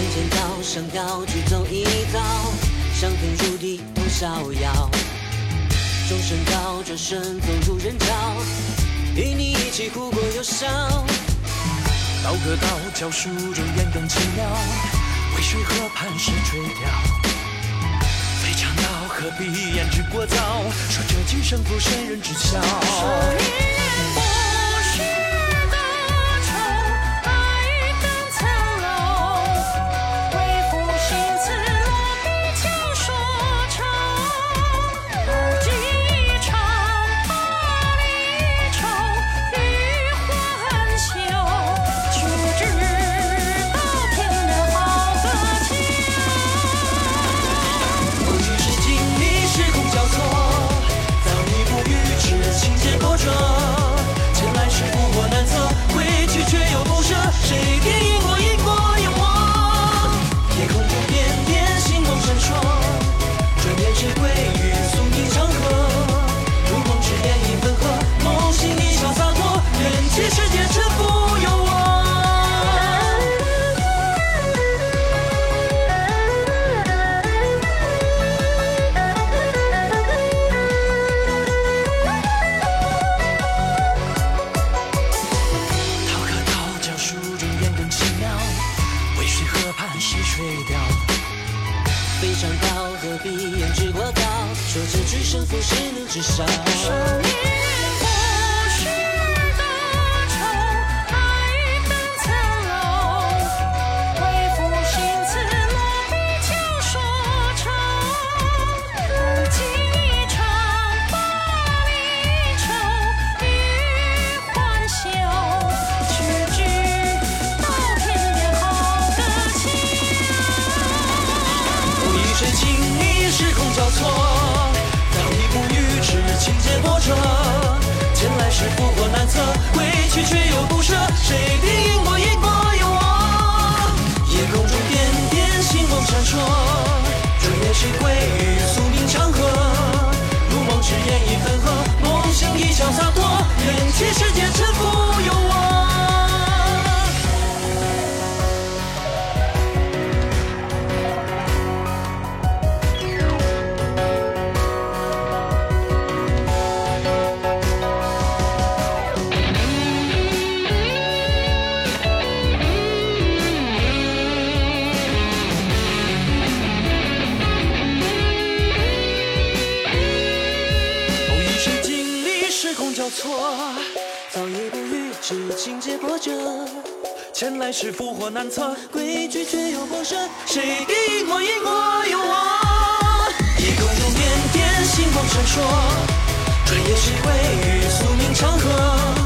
人间道上高去走一遭，上天入地同逍遥。钟声高转身走入人潮，与你一起哭过又笑。高歌道，教书中烟更轻妙，渭水河畔石垂钓。飞长刀，何必言之过早？说这今生浮生人知晓星光闪烁，转眼之归于宿命。长刀何必言之过早？说结局胜负谁能知晓？谁人知晓？前来时福祸难测，规矩却又陌生。谁敌我赢我有我？夜空中点点星光闪烁，转眼是归于宿命长河。